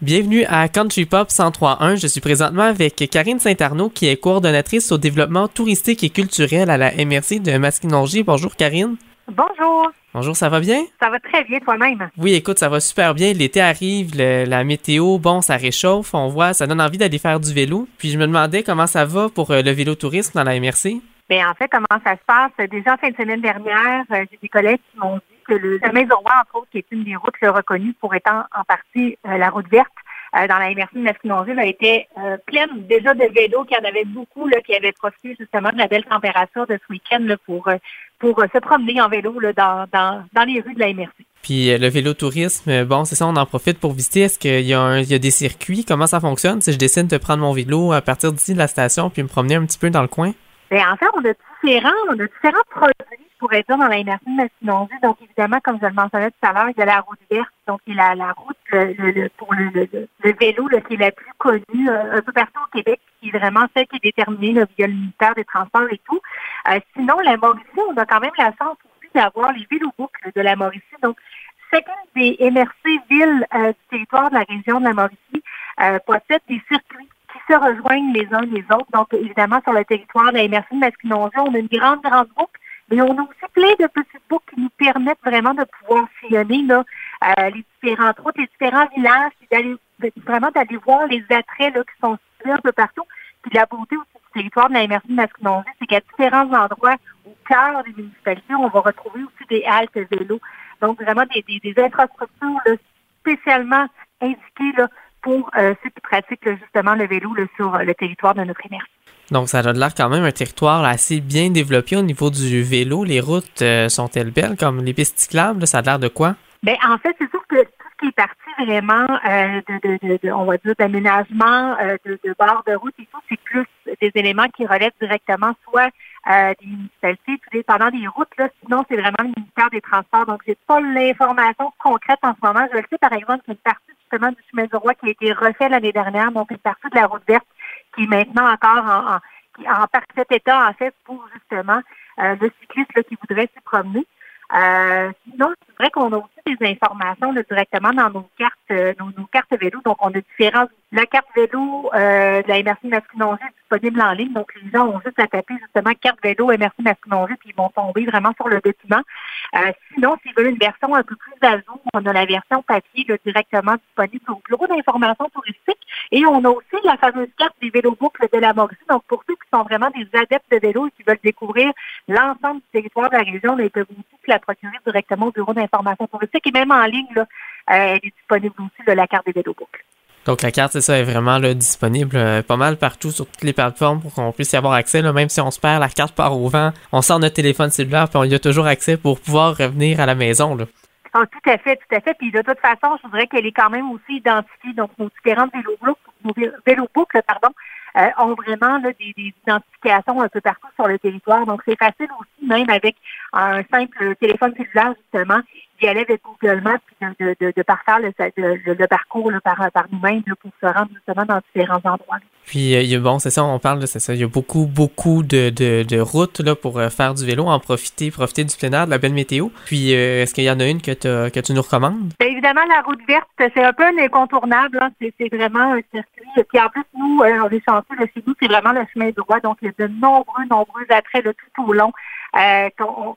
Bienvenue à Country Pop 103.1. Je suis présentement avec Karine Saint-Arnaud, qui est coordonnatrice au développement touristique et culturel à la MRC de Masquinongé. Bonjour Karine. Bonjour. Bonjour, ça va bien? Ça va très bien toi-même? Oui, écoute, ça va super bien. L'été arrive, la météo, bon, ça réchauffe, on voit, ça donne envie d'aller faire du vélo. Puis je me demandais comment ça va pour euh, le vélo tourisme dans la MRC. Bien, en fait, comment ça se passe? Déjà, en fin de semaine dernière, euh, j'ai des collègues qui m'ont dit que le Maison Roi, entre autres, qui est une des routes reconnues pour étant en partie euh, la route verte, euh, dans la MRC de Masquinongé, a été pleine déjà de vélos, qu'il y en avait beaucoup là, qui avaient profité justement de la belle température de ce week-end pour, pour se promener en vélo dans, dans, dans les rues de la MRC. Puis le vélo tourisme, bon, c'est ça, on en profite pour visiter. Est-ce qu'il y, y a des circuits? Comment ça fonctionne? Si je décide de prendre mon vélo à partir d'ici de la station puis me promener un petit peu dans le coin? Bien, en fait, on a différents, on a différents produits, je pourrais dire, dans la de Massinongé. Donc, évidemment, comme je le mentionnais tout à l'heure, il y a la route verte, donc qui est la, la route le, pour le, le, vélo qui est la plus connue euh, un peu partout au Québec, qui est vraiment celle qui est déterminée là, via le ministère des Transports et tout. Euh, sinon, la Mauricie, on a quand même la chance aussi d'avoir les vélos boucles de la Mauricie. Donc, chacune des MRC villes euh, du territoire de la région de la Mauricie possède des circuits se rejoignent les uns les autres. Donc, évidemment, sur le territoire de la MRC de on a une grande, grande boucle, mais on a aussi plein de petites boucles qui nous permettent vraiment de pouvoir sillonner là, euh, les différentes routes, les différents villages, d'aller vraiment d'aller voir les attraits là, qui sont situés un peu partout. Puis la beauté aussi du territoire de la MRC de Masquinongé, c'est qu'à différents endroits, au cœur des municipalités, on va retrouver aussi des haltes vélos. Donc, vraiment des, des, des infrastructures là, spécialement indiquées là, pour euh, ceux qui pratiquent justement le vélo sur euh, le territoire de notre énergie. Donc, ça a l'air quand même un territoire assez bien développé au niveau du vélo. Les routes euh, sont-elles belles, comme les pistes cyclables? ça a l'air de quoi? Bien, en fait, c'est sûr que tout ce qui est parti vraiment de, on va dire, d'aménagement, de, de bord de route et tout, c'est plus des éléments qui relèvent directement soit des municipalités, tout dépendant des routes. Là. Sinon, c'est vraiment le ministère des Transports. Donc, j'ai pas l'information concrète en ce moment. Je le sais, par exemple, qu'une partie justement du chemin du roi qui a été refait l'année dernière, donc une partie de la route verte qui est maintenant encore en, en, en parfait état, en fait, pour justement euh, le cycliste qui voudrait s'y promener. Euh, c'est vrai qu'on a aussi des informations directement dans nos cartes, euh, nos, cartes vélo. Donc, on a différentes. La carte vélo euh, de la MRC Masquinongé est disponible en ligne. Donc, les gens ont juste à taper justement carte vélo MRC Masquinongé, puis ils vont tomber vraiment sur le document. Euh, sinon, s'ils veulent une version un peu plus à jour, on a la version papier directement disponible au bureau d'information touristique. Et on a aussi la fameuse carte des vélos boucles de la Mauricie. Donc, pour ceux qui sont vraiment des adeptes de vélo et qui veulent découvrir l'ensemble du territoire de la région, ils peuvent aussi la procurer directement au bureau d'information touristique et même en ligne, là, euh, elle est disponible aussi, de la carte des vélos boucles. Donc la carte, c'est ça, est vraiment disponible euh, pas mal partout sur toutes les plateformes pour qu'on puisse y avoir accès. Là, même si on se perd, la carte part au vent, on sort notre téléphone cellulaire, puis on y a toujours accès pour pouvoir revenir à la maison. Là. Ah, tout à fait, tout à fait. Puis de toute façon, je voudrais qu'elle est quand même aussi identifiée. Donc nos différentes vélos boucles, pardon, euh, ont vraiment des, des, identifications un peu partout sur le territoire. Donc, c'est facile aussi, même avec un simple téléphone cellulaire, justement, d'y aller avec Google Maps et de, de, de, parfaire le, le, parcours par, par nous-mêmes pour se rendre justement dans différents endroits. Puis, euh, bon, c'est ça, on parle, c'est ça, il y a beaucoup, beaucoup de, de, de routes là, pour euh, faire du vélo, en profiter, profiter du plein air, de la belle météo. Puis, euh, est-ce qu'il y en a une que, que tu nous recommandes? Bien, évidemment, la route verte, c'est un peu un incontournable. Hein. C'est vraiment un circuit. Puis, en plus, nous, on est chanceux, là, chez c'est vraiment le chemin droit. Donc, il y a de nombreux, nombreux attraits là, tout au long. Euh,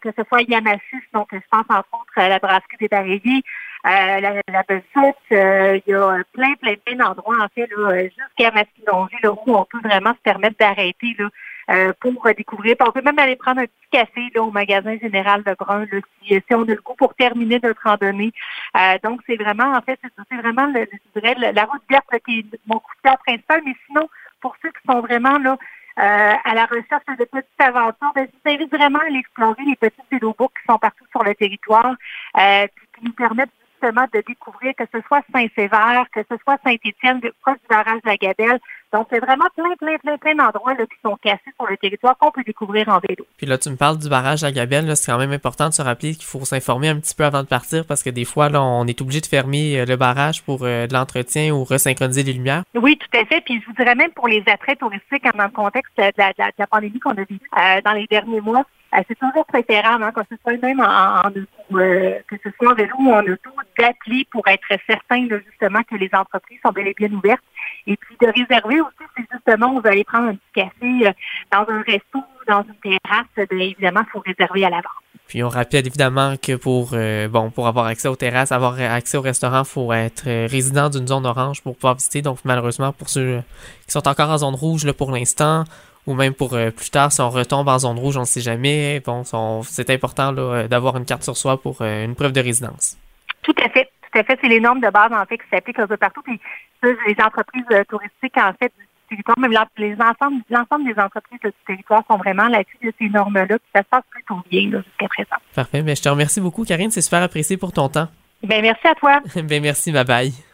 que ce soit Yamasus, donc je pense entre autres à la brasserie des Baréviers, euh, la, la euh, il y a plein, plein, plein d'endroits, en fait, jusqu'à Masquinongé, là, où on peut vraiment se permettre d'arrêter là, euh, pour découvrir. On peut même aller prendre un petit café là, au magasin général de Brun, là, si, si, on a le goût pour terminer notre randonnée. Euh, donc, c'est vraiment, en fait, c'est vraiment, le, la route verte qui est mon coup de cœur principal, mais sinon, pour ceux qui sont vraiment là, euh, à la recherche de petites aventures, ben, je vous invite vraiment à aller explorer les petites vélobooks qui sont partout sur le territoire, euh, qui nous permettent justement de découvrir que ce soit Saint-Sévère, que ce soit Saint-Étienne, proche du barrage de la Gabelle. Donc, c'est vraiment plein, plein, plein, plein d'endroits qui sont cassés sur le territoire qu'on peut découvrir en vélo. Puis là, tu me parles du barrage de la Gabelle. C'est quand même important de se rappeler qu'il faut s'informer un petit peu avant de partir parce que des fois, là, on est obligé de fermer euh, le barrage pour euh, de l'entretien ou resynchroniser les lumières. Oui, tout à fait. Puis je vous dirais même pour les attraits touristiques dans le contexte de la, pandémie qu'on a vécu euh, dans les derniers mois, c'est toujours préférable, hein, que ce soit même en, que ce soit en vélo ou en auto, d'appeler pour être certain justement que les entreprises sont bel et bien ouvertes. Et puis de réserver aussi, si justement vous allez prendre un petit café dans un resto dans une terrasse, bien évidemment, il faut réserver à l'avance. Puis on rappelle évidemment que pour euh, bon pour avoir accès aux terrasses, avoir accès au restaurant, faut être euh, résident d'une zone orange pour pouvoir visiter. Donc malheureusement pour ceux qui sont encore en zone rouge là, pour l'instant, ou même pour euh, plus tard, si on retombe en zone rouge, on ne sait jamais. Bon, c'est important d'avoir une carte sur soi pour une preuve de résidence. Tout à fait. Tout à fait. C'est les normes de base en fait qui s'appliquent un peu partout. Puis les entreprises touristiques en fait territoire, même l'ensemble des entreprises du territoire sont vraiment là-dessus de ces normes-là, puis ça se passe plutôt bien jusqu'à présent. Parfait. Mais je te remercie beaucoup, Karine. C'est super apprécié pour ton temps. Ben merci à toi. ben merci. Bye bye.